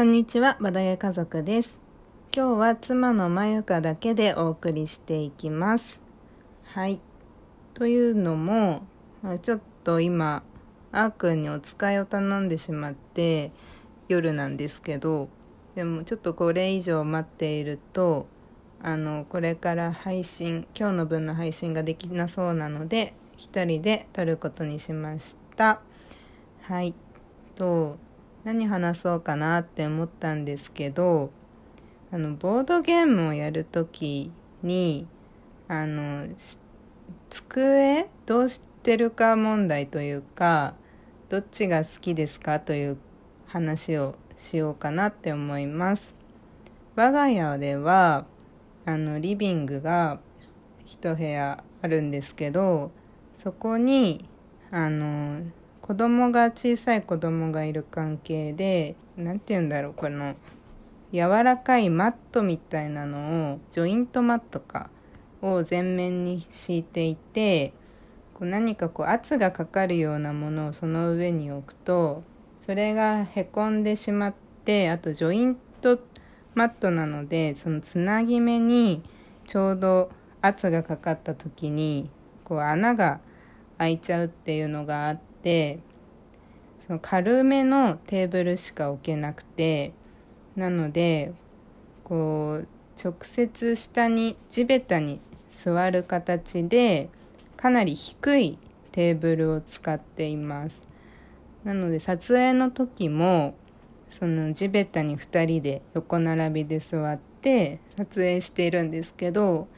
こんにちは、バダヤ家族です。今日は妻のまゆかだけでお送りしていきます。はい。というのも、ちょっと今、あーくんにお使いを頼んでしまって、夜なんですけど、でもちょっとこれ以上待っていると、あの、これから配信、今日の分の配信ができなそうなので、一人で撮ることにしました。はい。と、何話そうかなって思ったんですけどあのボードゲームをやるときにあの机どうしてるか問題というかどっちが好きですかという話をしようかなって思います。我が家ではあのリビングが一部屋あるんですけどそこにあの子供が小さい子供がいる関係で何て言うんだろうこの柔らかいマットみたいなのをジョイントマットかを全面に敷いていてこう何かこう圧がかかるようなものをその上に置くとそれがへこんでしまってあとジョイントマットなのでそのつなぎ目にちょうど圧がかかった時にこう穴が開いちゃうっていうのがあってでその軽めのテーブルしか置けなくてなのでこう直接下に地べたに座る形でかなり低いテーブルを使っています。なので撮影の時もその地べたに2人で横並びで座って撮影しているんですけど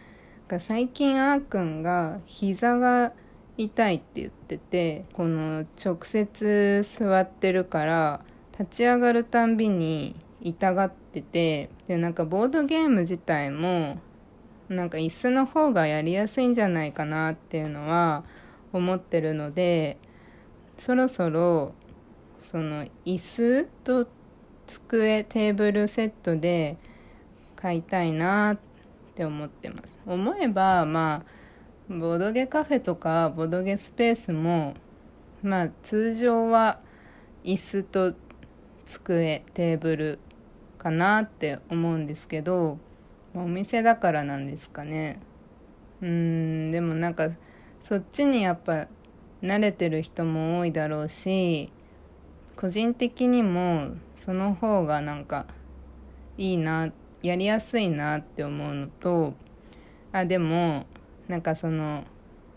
最近あーくんが膝が痛いって言っててこの直接座ってるから立ち上がるたんびに痛がっててでなんかボードゲーム自体もなんか椅子の方がやりやすいんじゃないかなっていうのは思ってるのでそろそろその椅子と机テーブルセットで買いたいなって思ってます。思えばまあボドゲカフェとかボドゲスペースもまあ通常は椅子と机テーブルかなって思うんですけどお店だからなんですかね。うんでもなんかそっちにやっぱ慣れてる人も多いだろうし個人的にもその方がなんかいいなやりやすいなって思うのとあでもなんかその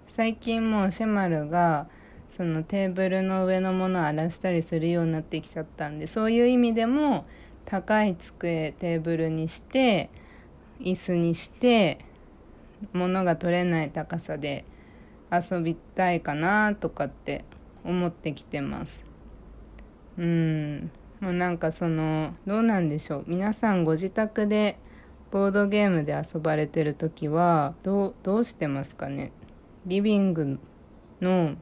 最近もうシェマルがそのテーブルの上のものを荒らしたりするようになってきちゃったんでそういう意味でも高い机テーブルにして椅子にして物が取れない高さで遊びたいかなとかって思ってきてます。うん。もうなんかそのどうなんでしょう。皆さんご自宅でボードゲームで遊ばれてる時はどうどうしてますかね？リビングの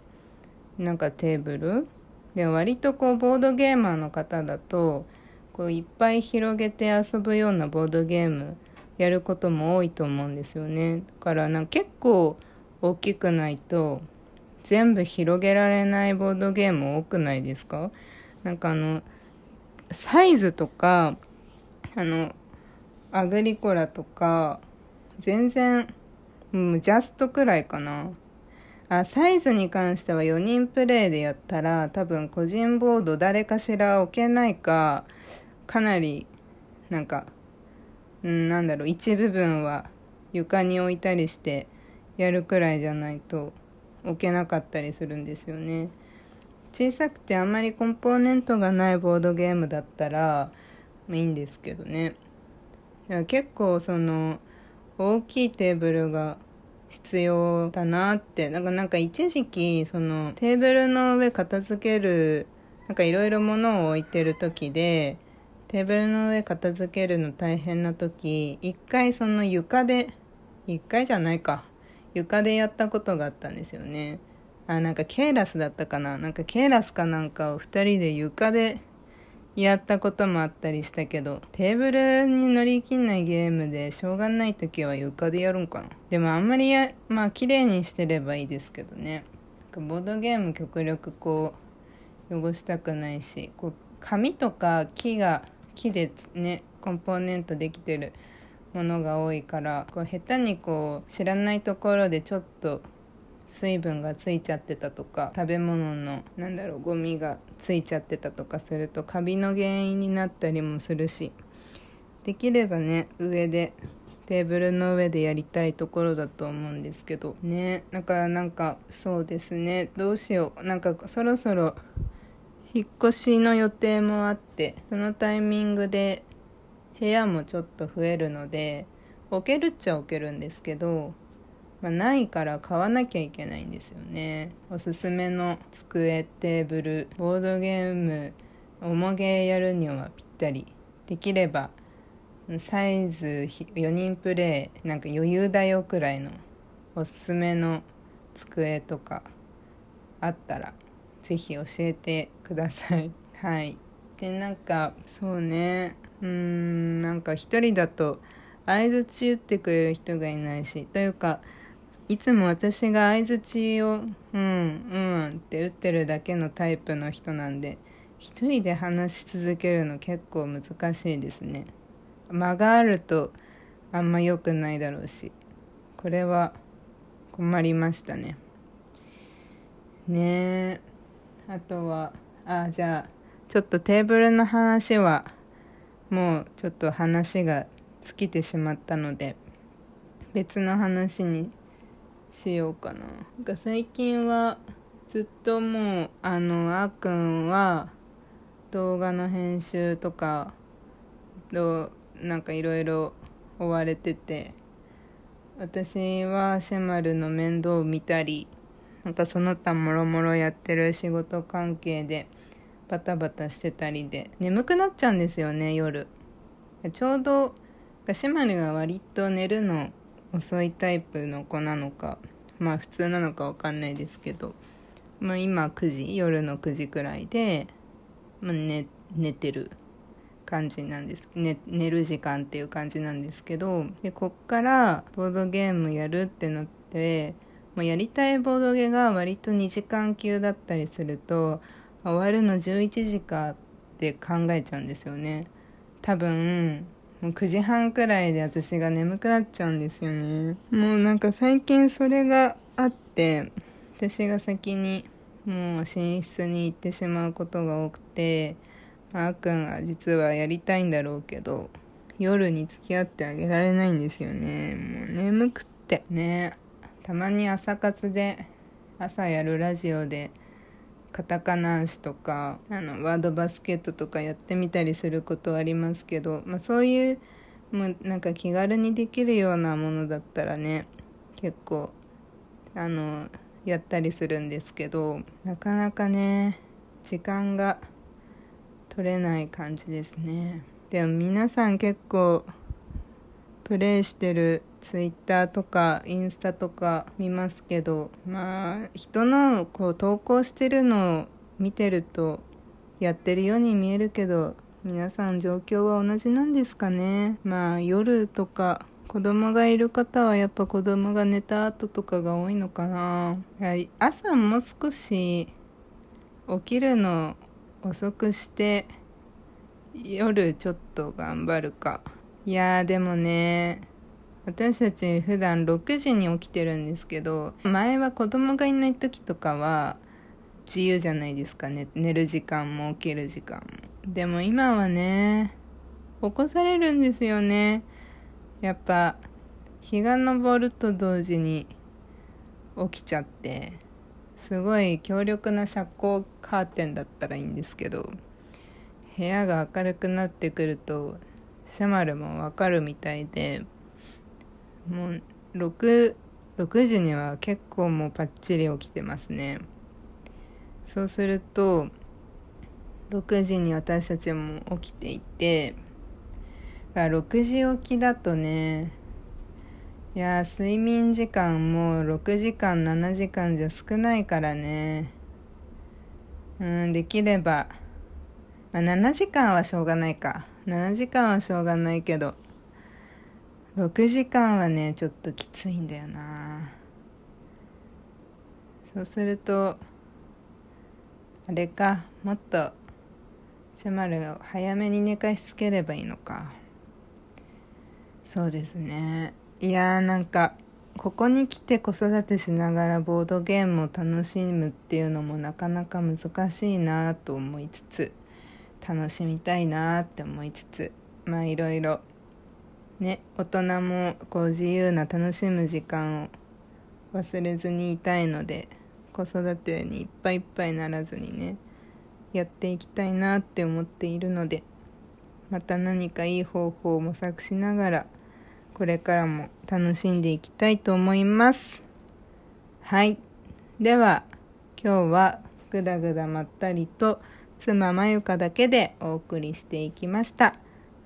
なんかテーブル？で割とこうボードゲーマーの方だとこういっぱい広げて遊ぶようなボードゲームやることも多いと思うんですよね。だからなんか結構大きくないと全部広げられないボードゲーム多くないですか？なんかあのサイズとかあのアグリコラとか全然、うん、ジャストくらいかな。あサイズに関しては4人プレイでやったら多分個人ボード誰かしら置けないかかなりなんか、うん、なんだろう一部分は床に置いたりしてやるくらいじゃないと置けなかったりするんですよね。小さくてあんまりコンポーネントがないボードゲームだったらいいんですけどね。結構その大きいテーブルが必要だなって。なんかなんか一時期そのテーブルの上片付けるなんかいろいろ物を置いてる時でテーブルの上片付けるの大変な時一回その床で一回じゃないか。床でやったことがあったんですよね。あなんかケイラスだったかな。なんかケイラスかなんかを2人で床でやったこともあったりしたけどテーブルに乗り切んないゲームでしょうがない時は床でやるんかな。でもあんまりやまあ綺麗にしてればいいですけどね。ボードゲーム極力こう汚したくないしこう紙とか木が木でねコンポーネントできてるものが多いからこう下手にこう知らないところでちょっと水分がついちゃってたとか食べ物のなんだろうゴミがついちゃってたとかするとカビの原因になったりもするしできればね上でテーブルの上でやりたいところだと思うんですけどねだからなんかそうですねどうしようなんかそろそろ引っ越しの予定もあってそのタイミングで部屋もちょっと増えるので置けるっちゃ置けるんですけど、まあ、ないから買わなきゃいけないんですよね。おすすめの机テーブルボードゲーム重げやるにはぴったり。できればサイズ4人プレイなんか余裕だよくらいのおすすめの机とかあったら是非教えてください。はい。でなんかそうね。うーんなんか一人だと相づち打ってくれる人がいないしというかいつも私が相づちを「うんうん」って打ってるだけのタイプの人なんで一人で話し続けるの結構難しいですね。間があるとあんま良くないだろうしこれは困りましたね。ねえあとはあじゃあちょっとテーブルの話はもうちょっと話が尽きてしまったので別の話にしようかな。な最近はずっともうあのあくんは動画の編集とかどなんかいろいろ追われてて私はシェマルの面倒を見たりなんかその他もろもろやってる仕事関係でバタバタしてたりで眠くなっちゃうんですよね夜。ちょうどシェマルが割と寝るの遅いタイプの子なのかまあ普通なのかわかんないですけど、まあ、今9時夜の9時くらいで、まあ、寝寝てる感じなんです、ね、寝る時間っていう感じなんですけどでこっからボードゲームやるってなってもうやりたいボードゲーが割と2時間級だったりすると終わるの11時かって考えちゃうんですよね。多分もう9時半くらいで私が眠くなっちゃうんですよね。もうなんか最近それがあって私が先にもう寝室に行ってしまうことが多くてあーくんは実はやりたいんだろうけど夜に付き合ってあげられないんですよね。もう眠くってね。たまに朝活で朝やるラジオでカタカナ足とかあのワードバスケットとかやってみたりすることありますけど、まあ、そういうもうなんか気軽にできるようなものだったらね結構あのやったりするんですけどなかなかね時間が取れない感じですね。でも皆さん結構プレイしてるツイッターとかインスタとか見ますけどまあ人のこう投稿してるのを見てるとやってるように見えるけど皆さん状況は同じなんですかね。まあ夜とか子供がいる方はやっぱ子供が寝た後とかが多いのかな。朝もう少し起きるの遅くして夜ちょっと頑張るか。いやーでもね私たち普段6時に起きてるんですけど前は子供がいない時とかは自由じゃないですかね。寝る時間も起きる時間も。でも今はね起こされるんですよね。やっぱ日が昇ると同時に起きちゃってすごい強力な遮光カーテンだったらいいんですけど部屋が明るくなってくるとシャマルもわかるみたいでもう 6, 6時には結構もうパッチリ起きてますね。そうすると6時に私たちも起きていて6時起きだとねいや睡眠時間も6時間7時間じゃ少ないからね。うんできれば、まあ、7時間はしょうがないか。7時間はしょうがないけど6時間はねちょっときついんだよな。そうするとあれかもっとシャマルを早めに寝かしつければいいのか。そうですね。いやーなんかここに来て子育てしながらボードゲームを楽しむっていうのもなかなか難しいなと思いつつ楽しみたいなって思いつつまあいろいろね大人もこう自由な楽しむ時間を忘れずにいたいので子育てにいっぱいいっぱいならずにねやっていきたいなって思っているのでまた何かいい方法を模索しながらこれからも楽しんでいきたいと思います。はい。では今日はぐだぐだまったりと妻まゆかだけでお送りしていきました。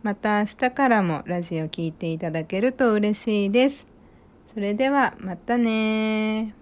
また明日からもラジオ聴いていただけると嬉しいです。それではまたね